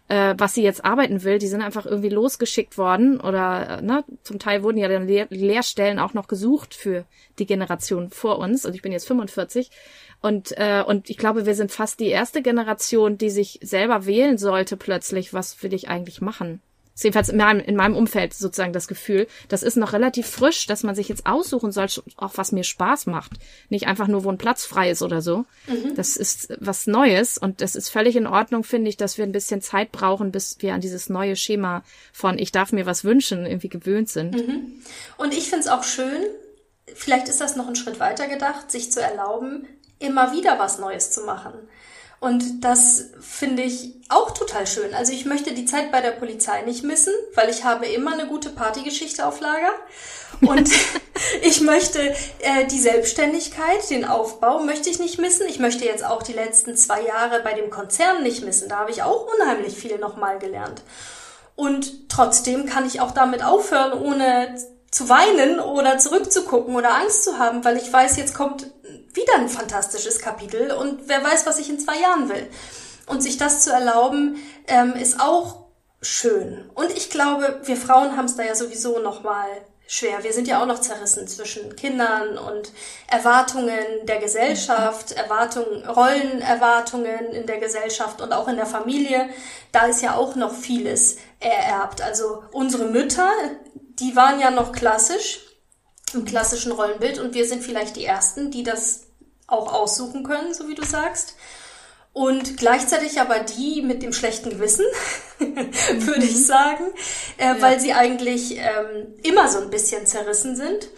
äh, was sie jetzt arbeiten will. Die sind einfach irgendwie losgeschickt worden oder äh, ne, zum Teil wurden ja dann Lehr Lehrstellen auch noch gesucht für die Generation vor uns. Also ich bin jetzt 45 und, äh, und ich glaube, wir sind fast die erste Generation, die sich selber wählen sollte plötzlich, was will ich eigentlich machen jedenfalls in meinem, in meinem Umfeld sozusagen das Gefühl, das ist noch relativ frisch, dass man sich jetzt aussuchen soll, auch was mir Spaß macht. Nicht einfach nur, wo ein Platz frei ist oder so. Mhm. Das ist was Neues und das ist völlig in Ordnung, finde ich, dass wir ein bisschen Zeit brauchen, bis wir an dieses neue Schema von ich darf mir was wünschen irgendwie gewöhnt sind. Mhm. Und ich finde es auch schön, vielleicht ist das noch ein Schritt weiter gedacht, sich zu erlauben, immer wieder was Neues zu machen. Und das finde ich auch total schön. Also ich möchte die Zeit bei der Polizei nicht missen, weil ich habe immer eine gute Partygeschichte auf Lager. Und ich möchte äh, die Selbstständigkeit, den Aufbau möchte ich nicht missen. Ich möchte jetzt auch die letzten zwei Jahre bei dem Konzern nicht missen. Da habe ich auch unheimlich viel nochmal gelernt. Und trotzdem kann ich auch damit aufhören, ohne zu weinen oder zurückzugucken oder Angst zu haben, weil ich weiß, jetzt kommt wieder ein fantastisches Kapitel und wer weiß, was ich in zwei Jahren will. Und sich das zu erlauben, ähm, ist auch schön. Und ich glaube, wir Frauen haben es da ja sowieso noch mal schwer. Wir sind ja auch noch zerrissen zwischen Kindern und Erwartungen der Gesellschaft, Erwartungen, Rollenerwartungen in der Gesellschaft und auch in der Familie. Da ist ja auch noch vieles ererbt. Also unsere Mütter, die waren ja noch klassisch, im klassischen Rollenbild und wir sind vielleicht die Ersten, die das auch aussuchen können, so wie du sagst. Und gleichzeitig aber die mit dem schlechten Gewissen, würde ich mhm. sagen, äh, ja. weil sie eigentlich ähm, immer so ein bisschen zerrissen sind.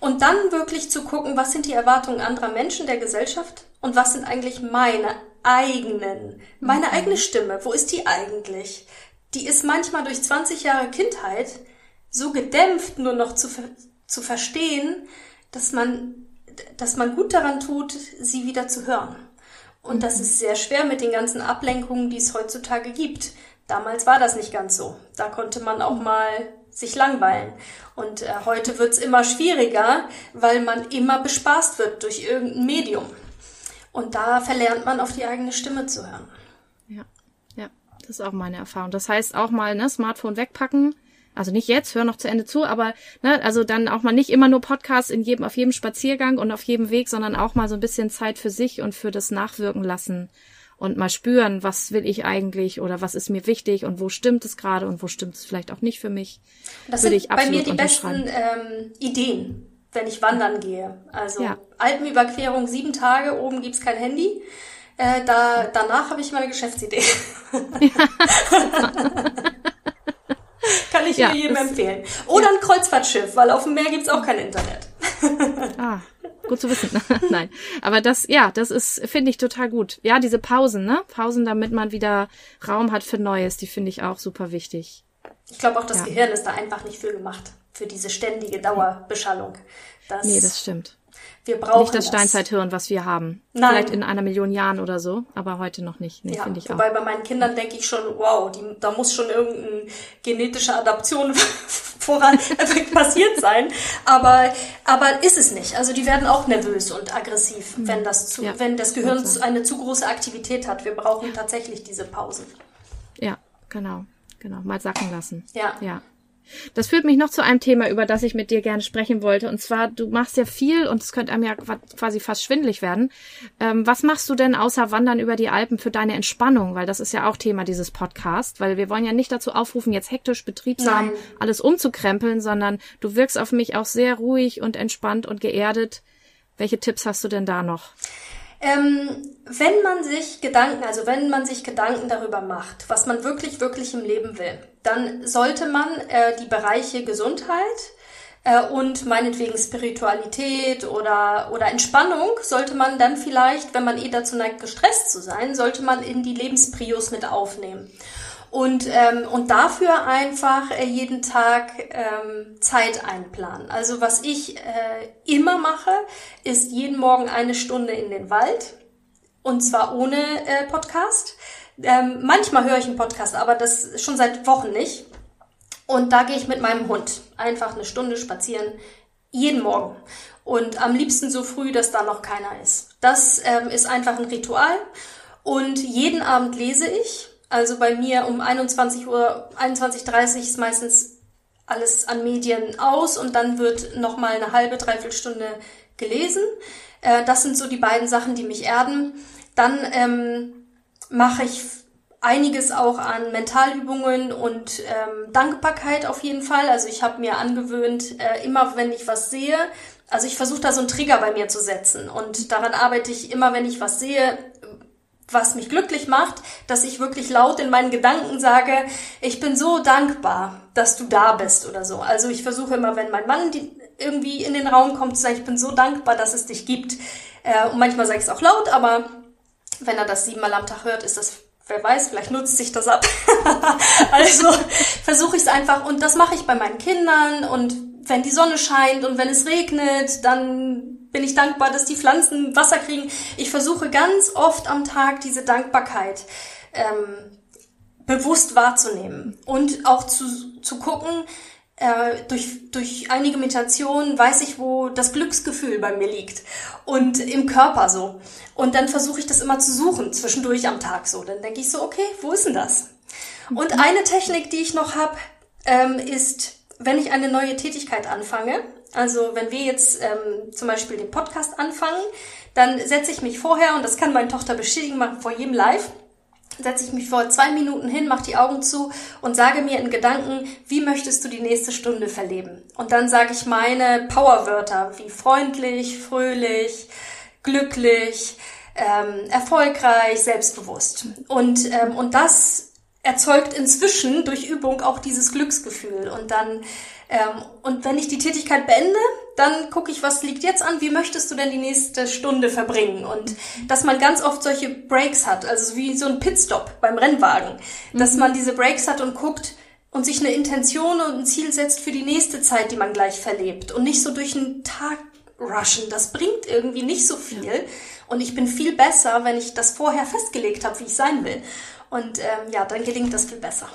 Und dann wirklich zu gucken, was sind die Erwartungen anderer Menschen der Gesellschaft und was sind eigentlich meine eigenen, meine mhm. eigene Stimme, wo ist die eigentlich? Die ist manchmal durch 20 Jahre Kindheit so gedämpft nur noch zu, zu verstehen, dass man, dass man gut daran tut, sie wieder zu hören. Und das ist sehr schwer mit den ganzen Ablenkungen, die es heutzutage gibt. Damals war das nicht ganz so. Da konnte man auch mal sich langweilen. Und äh, heute wird's immer schwieriger, weil man immer bespaßt wird durch irgendein Medium. Und da verlernt man auf die eigene Stimme zu hören. Ja, ja, das ist auch meine Erfahrung. Das heißt auch mal, ne, Smartphone wegpacken, also nicht jetzt, hör noch zu Ende zu, aber ne, also dann auch mal nicht immer nur Podcasts in jedem, auf jedem Spaziergang und auf jedem Weg, sondern auch mal so ein bisschen Zeit für sich und für das Nachwirken lassen und mal spüren, was will ich eigentlich oder was ist mir wichtig und wo stimmt es gerade und wo stimmt es vielleicht auch nicht für mich. Das sind bei mir die besten ähm, Ideen, wenn ich wandern gehe. Also ja. Alpenüberquerung sieben Tage, oben gibt's kein Handy. Äh, da, danach habe ich meine Geschäftsidee. Kann ich ja, jedem empfehlen. Oder ja. ein Kreuzfahrtschiff, weil auf dem Meer gibt's auch kein Internet. ah, gut zu wissen. Nein, aber das, ja, das ist, finde ich total gut. Ja, diese Pausen, ne? Pausen, damit man wieder Raum hat für Neues, die finde ich auch super wichtig. Ich glaube auch, das ja. Gehirn ist da einfach nicht für gemacht, für diese ständige Dauerbeschallung. Das, nee, das stimmt. Wir brauchen nicht das, das. Steinzeithirn, was wir haben. Nein. Vielleicht in einer Million Jahren oder so, aber heute noch nicht. Nee, ja, finde ich wobei auch. bei meinen Kindern denke ich schon, wow, die, da muss schon irgendeine genetische Adaption voran passiert sein. Aber, aber ist es nicht. Also die werden auch nervös und aggressiv, mhm. wenn das zu, ja, wenn das Gehirn eine zu große Aktivität hat. Wir brauchen tatsächlich diese Pausen. Ja, genau. Genau. Mal sacken lassen. Ja. Ja. Das führt mich noch zu einem Thema, über das ich mit dir gerne sprechen wollte. Und zwar, du machst ja viel und es könnte einem ja quasi fast schwindlig werden. Ähm, was machst du denn außer Wandern über die Alpen für deine Entspannung? Weil das ist ja auch Thema dieses Podcast, weil wir wollen ja nicht dazu aufrufen, jetzt hektisch, betriebsam Nein. alles umzukrempeln, sondern du wirkst auf mich auch sehr ruhig und entspannt und geerdet. Welche Tipps hast du denn da noch? Ähm, wenn man sich Gedanken, also wenn man sich Gedanken darüber macht, was man wirklich, wirklich im Leben will, dann sollte man äh, die Bereiche Gesundheit äh, und meinetwegen Spiritualität oder, oder Entspannung, sollte man dann vielleicht, wenn man eh dazu neigt, gestresst zu sein, sollte man in die Lebensprios mit aufnehmen und, ähm, und dafür einfach äh, jeden Tag ähm, Zeit einplanen. Also was ich äh, immer mache, ist jeden Morgen eine Stunde in den Wald und zwar ohne äh, Podcast. Ähm, manchmal höre ich einen Podcast, aber das schon seit Wochen nicht. Und da gehe ich mit meinem Hund einfach eine Stunde spazieren, jeden Morgen. Und am liebsten so früh, dass da noch keiner ist. Das ähm, ist einfach ein Ritual. Und jeden Abend lese ich also bei mir um 21 Uhr, 21.30 Uhr ist meistens alles an Medien aus und dann wird nochmal eine halbe, dreiviertel Stunde gelesen. Äh, das sind so die beiden Sachen, die mich erden. Dann ähm, mache ich einiges auch an Mentalübungen und ähm, Dankbarkeit auf jeden Fall. Also ich habe mir angewöhnt, äh, immer wenn ich was sehe, also ich versuche da so einen Trigger bei mir zu setzen und daran arbeite ich immer, wenn ich was sehe, was mich glücklich macht, dass ich wirklich laut in meinen Gedanken sage, ich bin so dankbar, dass du da bist oder so. Also ich versuche immer, wenn mein Mann irgendwie in den Raum kommt, zu sagen, ich bin so dankbar, dass es dich gibt. Äh, und manchmal sage ich es auch laut, aber wenn er das siebenmal am Tag hört, ist das, wer weiß, vielleicht nutzt sich das ab. also versuche ich es einfach und das mache ich bei meinen Kindern und wenn die Sonne scheint und wenn es regnet, dann bin ich dankbar, dass die Pflanzen Wasser kriegen. Ich versuche ganz oft am Tag diese Dankbarkeit ähm, bewusst wahrzunehmen und auch zu, zu gucken, äh, durch, durch einige Meditationen weiß ich, wo das Glücksgefühl bei mir liegt und im Körper so. Und dann versuche ich das immer zu suchen, zwischendurch am Tag so. Dann denke ich so, okay, wo ist denn das? Und mhm. eine Technik, die ich noch habe, ähm, ist, wenn ich eine neue Tätigkeit anfange, also wenn wir jetzt ähm, zum Beispiel den Podcast anfangen, dann setze ich mich vorher, und das kann meine Tochter bestätigen, vor jedem Live, setze ich mich vor zwei Minuten hin, mache die Augen zu und sage mir in Gedanken, wie möchtest du die nächste Stunde verleben? Und dann sage ich meine Powerwörter wie freundlich, fröhlich, glücklich, ähm, erfolgreich, selbstbewusst. Und, ähm, und das erzeugt inzwischen durch Übung auch dieses Glücksgefühl. Und dann ähm, und wenn ich die Tätigkeit beende, dann gucke ich, was liegt jetzt an, wie möchtest du denn die nächste Stunde verbringen? Und dass man ganz oft solche Breaks hat, also wie so ein Pitstop beim Rennwagen, dass mhm. man diese Breaks hat und guckt und sich eine Intention und ein Ziel setzt für die nächste Zeit, die man gleich verlebt und nicht so durch einen Tag rushen. Das bringt irgendwie nicht so viel. Ja. Und ich bin viel besser, wenn ich das vorher festgelegt habe, wie ich sein will. Und ähm, ja, dann gelingt das viel besser.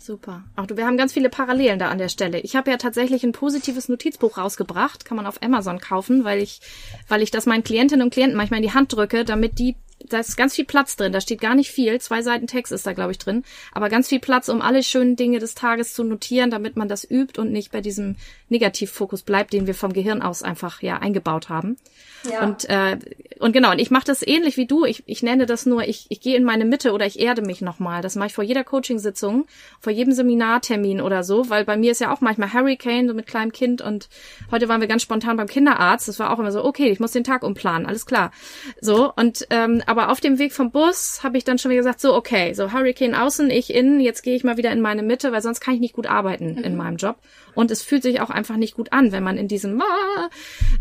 Super. Auch du, wir haben ganz viele Parallelen da an der Stelle. Ich habe ja tatsächlich ein positives Notizbuch rausgebracht, kann man auf Amazon kaufen, weil ich, weil ich das meinen Klientinnen und Klienten manchmal in die Hand drücke, damit die da ist ganz viel Platz drin. Da steht gar nicht viel. Zwei Seiten Text ist da, glaube ich, drin. Aber ganz viel Platz, um alle schönen Dinge des Tages zu notieren, damit man das übt und nicht bei diesem Negativfokus bleibt, den wir vom Gehirn aus einfach ja eingebaut haben. Ja. Und, äh, und genau, und ich mache das ähnlich wie du. Ich, ich nenne das nur, ich, ich gehe in meine Mitte oder ich erde mich nochmal. Das mache ich vor jeder Coachingsitzung, vor jedem Seminartermin oder so, weil bei mir ist ja auch manchmal Hurricane, so mit kleinem Kind und heute waren wir ganz spontan beim Kinderarzt. Das war auch immer so, okay, ich muss den Tag umplanen, alles klar. So, und ähm, aber auf dem Weg vom Bus habe ich dann schon wieder gesagt, so, okay, so Hurricane außen, ich innen, jetzt gehe ich mal wieder in meine Mitte, weil sonst kann ich nicht gut arbeiten mhm. in meinem Job. Und es fühlt sich auch einfach nicht gut an, wenn man in diesem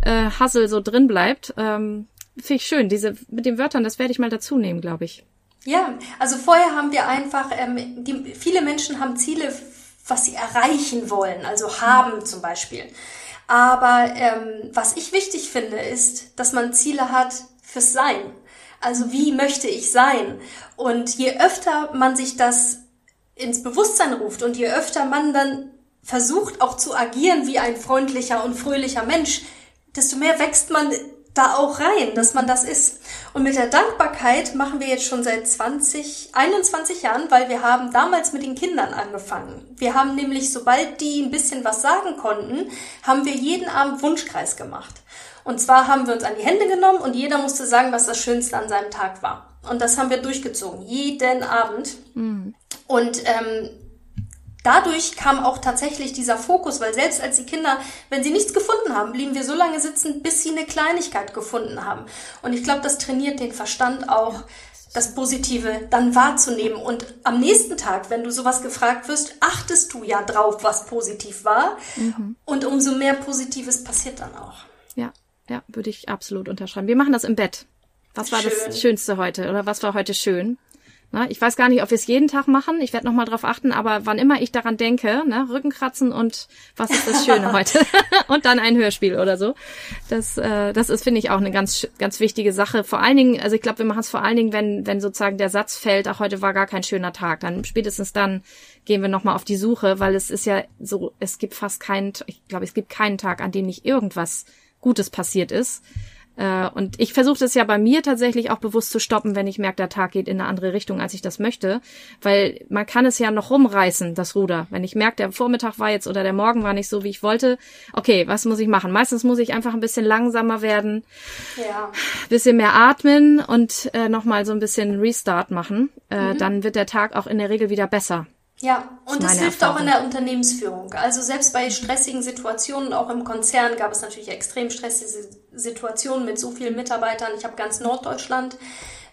äh, Hassel so drin bleibt. Ähm, Finde ich schön. Diese mit den Wörtern, das werde ich mal dazu nehmen, glaube ich. Ja, also vorher haben wir einfach, ähm, die, viele Menschen haben Ziele, was sie erreichen wollen, also haben zum Beispiel. Aber ähm, was ich wichtig finde, ist, dass man Ziele hat fürs Sein. Also wie möchte ich sein? Und je öfter man sich das ins Bewusstsein ruft und je öfter man dann versucht auch zu agieren wie ein freundlicher und fröhlicher Mensch, desto mehr wächst man da auch rein, dass man das ist. Und mit der Dankbarkeit machen wir jetzt schon seit 20, 21 Jahren, weil wir haben damals mit den Kindern angefangen. Wir haben nämlich, sobald die ein bisschen was sagen konnten, haben wir jeden Abend Wunschkreis gemacht. Und zwar haben wir uns an die Hände genommen und jeder musste sagen, was das Schönste an seinem Tag war. Und das haben wir durchgezogen, jeden Abend. Mhm. Und ähm, dadurch kam auch tatsächlich dieser Fokus, weil selbst als die Kinder, wenn sie nichts gefunden haben, blieben wir so lange sitzen, bis sie eine Kleinigkeit gefunden haben. Und ich glaube, das trainiert den Verstand auch, das Positive dann wahrzunehmen. Und am nächsten Tag, wenn du sowas gefragt wirst, achtest du ja drauf, was positiv war. Mhm. Und umso mehr Positives passiert dann auch. Ja, würde ich absolut unterschreiben. Wir machen das im Bett. Was war Schön. das Schönste heute oder was war heute schön? Na, ich weiß gar nicht, ob wir es jeden Tag machen. Ich werde noch mal drauf achten, aber wann immer ich daran denke, ne, Rückenkratzen und was ist das Schöne heute und dann ein Hörspiel oder so. Das, äh, das ist finde ich auch eine ganz ganz wichtige Sache. Vor allen Dingen, also ich glaube, wir machen es vor allen Dingen, wenn wenn sozusagen der Satz fällt, ach heute war gar kein schöner Tag. Dann spätestens dann gehen wir noch mal auf die Suche, weil es ist ja so, es gibt fast keinen, ich glaube, es gibt keinen Tag, an dem nicht irgendwas Gutes passiert ist. Äh, und ich versuche das ja bei mir tatsächlich auch bewusst zu stoppen, wenn ich merke, der Tag geht in eine andere Richtung, als ich das möchte. Weil man kann es ja noch rumreißen, das Ruder. Wenn ich merke, der Vormittag war jetzt oder der Morgen war nicht so, wie ich wollte, okay, was muss ich machen? Meistens muss ich einfach ein bisschen langsamer werden, ja. bisschen mehr atmen und äh, nochmal so ein bisschen Restart machen. Äh, mhm. Dann wird der Tag auch in der Regel wieder besser. Ja, und es hilft Erfahrung. auch in der Unternehmensführung. Also selbst bei stressigen Situationen, auch im Konzern gab es natürlich extrem stressige Situationen mit so vielen Mitarbeitern. Ich habe ganz Norddeutschland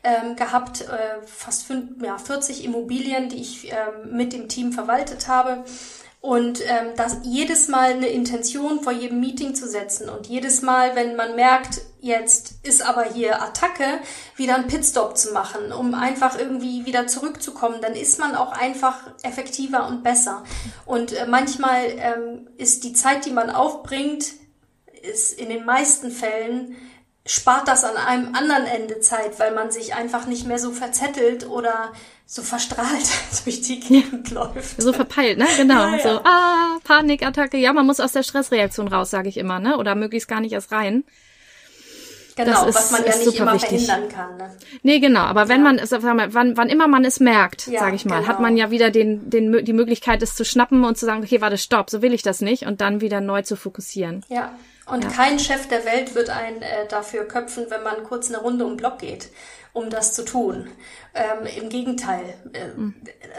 ähm, gehabt, äh, fast fünf, ja, 40 Immobilien, die ich ähm, mit dem Team verwaltet habe. Und ähm, das jedes Mal eine Intention vor jedem Meeting zu setzen und jedes Mal, wenn man merkt, jetzt ist aber hier Attacke, wieder einen Pitstop zu machen, um einfach irgendwie wieder zurückzukommen, dann ist man auch einfach effektiver und besser. Und äh, manchmal ähm, ist die Zeit, die man aufbringt, ist in den meisten Fällen spart das an einem anderen Ende Zeit, weil man sich einfach nicht mehr so verzettelt oder so verstrahlt durch die Gegend läuft. So verpeilt, ne? Genau. Ja, ja. So, ah, Panikattacke. Ja, man muss aus der Stressreaktion raus, sage ich immer, ne? Oder möglichst gar nicht erst rein. Genau, ist, was man ja nicht immer wichtig. verhindern kann. Ne? Nee, genau. Aber wenn ja. man es, wann, wann immer man es merkt, ja, sage ich mal, genau. hat man ja wieder den, den, die Möglichkeit, es zu schnappen und zu sagen, okay, warte, stopp, so will ich das nicht und dann wieder neu zu fokussieren. Ja. Und ja. kein Chef der Welt wird einen äh, dafür köpfen, wenn man kurz eine Runde um den Block geht, um das zu tun. Ähm, Im Gegenteil, äh, mhm.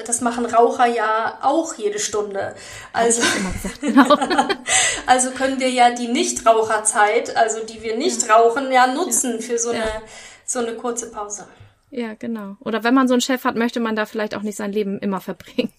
das machen Raucher ja auch jede Stunde. Also, genau. also können wir ja die Nichtraucherzeit, also die wir nicht ja. rauchen, ja nutzen ja. für so eine, so eine kurze Pause. Ja, genau. Oder wenn man so einen Chef hat, möchte man da vielleicht auch nicht sein Leben immer verbringen.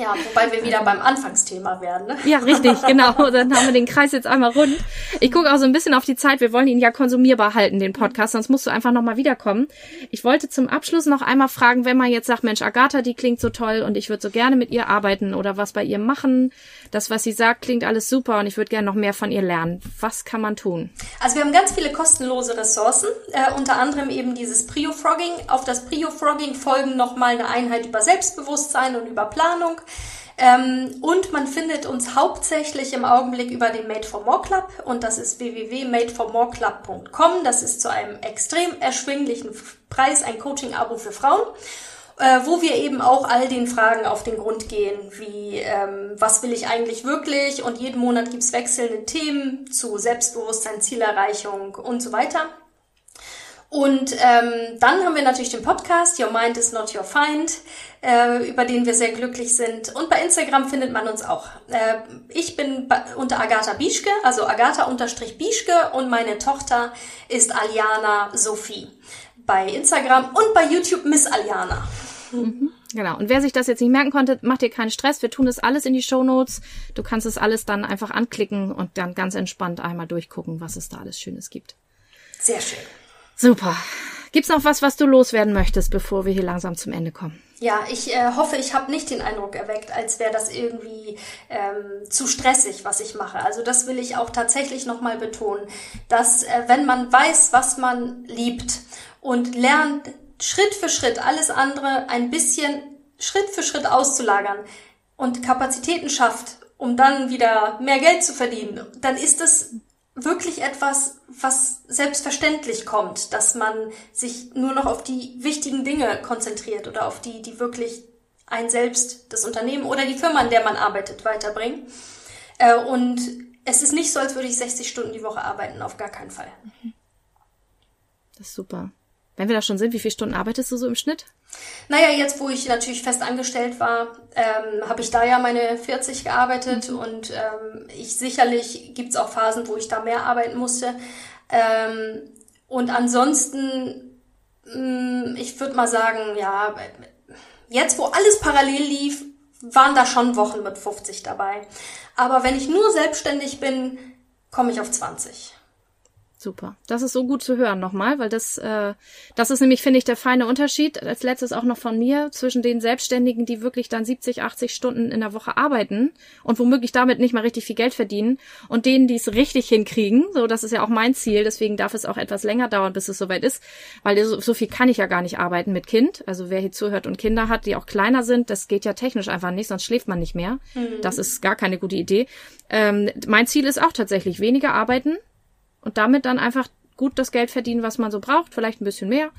Ja, wobei wir wieder beim Anfangsthema werden. Ne? Ja, richtig, genau. Dann haben wir den Kreis jetzt einmal rund. Ich gucke auch so ein bisschen auf die Zeit. Wir wollen ihn ja konsumierbar halten, den Podcast, sonst musst du einfach nochmal wiederkommen. Ich wollte zum Abschluss noch einmal fragen, wenn man jetzt sagt, Mensch, Agatha, die klingt so toll und ich würde so gerne mit ihr arbeiten oder was bei ihr machen. Das, was sie sagt, klingt alles super und ich würde gerne noch mehr von ihr lernen. Was kann man tun? Also wir haben ganz viele kostenlose Ressourcen, äh, unter anderem eben dieses Prio-Frogging. Auf das Prio-Frogging folgen nochmal eine Einheit über Selbstbewusstsein und über Planung. Ähm, und man findet uns hauptsächlich im Augenblick über den Made for More Club und das ist www.madeformoreclub.com. Das ist zu einem extrem erschwinglichen Preis ein Coaching-Abo für Frauen äh, wo wir eben auch all den Fragen auf den Grund gehen, wie ähm, was will ich eigentlich wirklich und jeden Monat gibt's wechselnde Themen zu Selbstbewusstsein, Zielerreichung und so weiter. Und ähm, dann haben wir natürlich den Podcast Your Mind is Not Your Find, äh, über den wir sehr glücklich sind. Und bei Instagram findet man uns auch. Äh, ich bin unter Agatha Bieschke, also Agatha-Bieschke und meine Tochter ist Aliana Sophie. Bei Instagram und bei YouTube Miss Aliana. Mhm. Genau. Und wer sich das jetzt nicht merken konnte, macht dir keinen Stress. Wir tun das alles in die Show Notes. Du kannst es alles dann einfach anklicken und dann ganz entspannt einmal durchgucken, was es da alles Schönes gibt. Sehr schön. Super. Gibt's noch was, was du loswerden möchtest, bevor wir hier langsam zum Ende kommen? Ja, ich äh, hoffe, ich habe nicht den Eindruck erweckt, als wäre das irgendwie ähm, zu stressig, was ich mache. Also das will ich auch tatsächlich nochmal betonen, dass äh, wenn man weiß, was man liebt und lernt, Schritt für Schritt alles andere ein bisschen Schritt für Schritt auszulagern und Kapazitäten schafft, um dann wieder mehr Geld zu verdienen, dann ist es wirklich etwas, was selbstverständlich kommt, dass man sich nur noch auf die wichtigen Dinge konzentriert oder auf die, die wirklich ein selbst, das Unternehmen oder die Firma, in der man arbeitet, weiterbringen. Äh, und es ist nicht so, als würde ich 60 Stunden die Woche arbeiten, auf gar keinen Fall. Das ist super. Wenn wir da schon sind, wie viele Stunden arbeitest du so im Schnitt? Naja, jetzt wo ich natürlich fest angestellt war, ähm, habe ich da ja meine 40 gearbeitet mhm. und ähm, ich sicherlich gibt's auch Phasen, wo ich da mehr arbeiten musste. Ähm, und ansonsten, mh, mm, ich würde mal sagen, ja, jetzt wo alles parallel lief, waren da schon Wochen mit 50 dabei. Aber wenn ich nur selbstständig bin, komme ich auf 20. Super. Das ist so gut zu hören nochmal, weil das, äh, das ist nämlich, finde ich, der feine Unterschied, als letztes auch noch von mir, zwischen den Selbstständigen, die wirklich dann 70, 80 Stunden in der Woche arbeiten und womöglich damit nicht mal richtig viel Geld verdienen und denen, die es richtig hinkriegen. So, das ist ja auch mein Ziel, deswegen darf es auch etwas länger dauern, bis es soweit ist, weil so, so viel kann ich ja gar nicht arbeiten mit Kind. Also wer hier zuhört und Kinder hat, die auch kleiner sind, das geht ja technisch einfach nicht, sonst schläft man nicht mehr. Mhm. Das ist gar keine gute Idee. Ähm, mein Ziel ist auch tatsächlich weniger arbeiten, und damit dann einfach gut das Geld verdienen, was man so braucht, vielleicht ein bisschen mehr.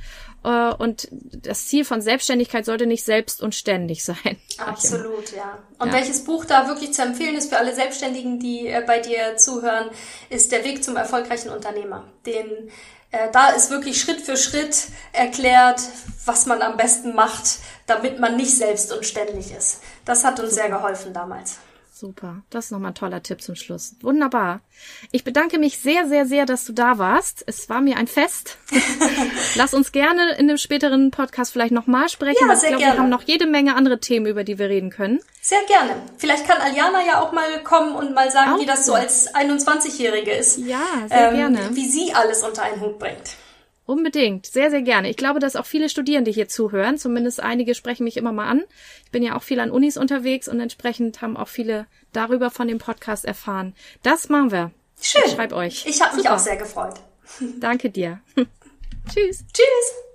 Äh, und das Ziel von Selbstständigkeit sollte nicht selbst und ständig sein. Absolut, ja. Und ja. welches Buch da wirklich zu empfehlen ist für alle Selbstständigen, die äh, bei dir zuhören, ist Der Weg zum erfolgreichen Unternehmer. Den äh, da ist wirklich Schritt für Schritt erklärt, was man am besten macht, damit man nicht selbst und ständig ist. Das hat uns sehr geholfen damals. Super. Das ist nochmal ein toller Tipp zum Schluss. Wunderbar. Ich bedanke mich sehr, sehr, sehr, dass du da warst. Es war mir ein Fest. Lass uns gerne in einem späteren Podcast vielleicht nochmal sprechen. Ja, sehr ich glaube, gerne. wir haben noch jede Menge andere Themen, über die wir reden können. Sehr gerne. Vielleicht kann Aljana ja auch mal kommen und mal sagen, auch wie das so als 21-Jährige ist. Ja, sehr ähm, gerne. Wie sie alles unter einen Hut bringt. Unbedingt, sehr, sehr gerne. Ich glaube, dass auch viele Studierende hier zuhören. Zumindest einige sprechen mich immer mal an. Ich bin ja auch viel an Unis unterwegs und entsprechend haben auch viele darüber von dem Podcast erfahren. Das machen wir. Schön. Ich schreib euch. Ich habe mich auch sehr gefreut. Danke dir. Tschüss. Tschüss.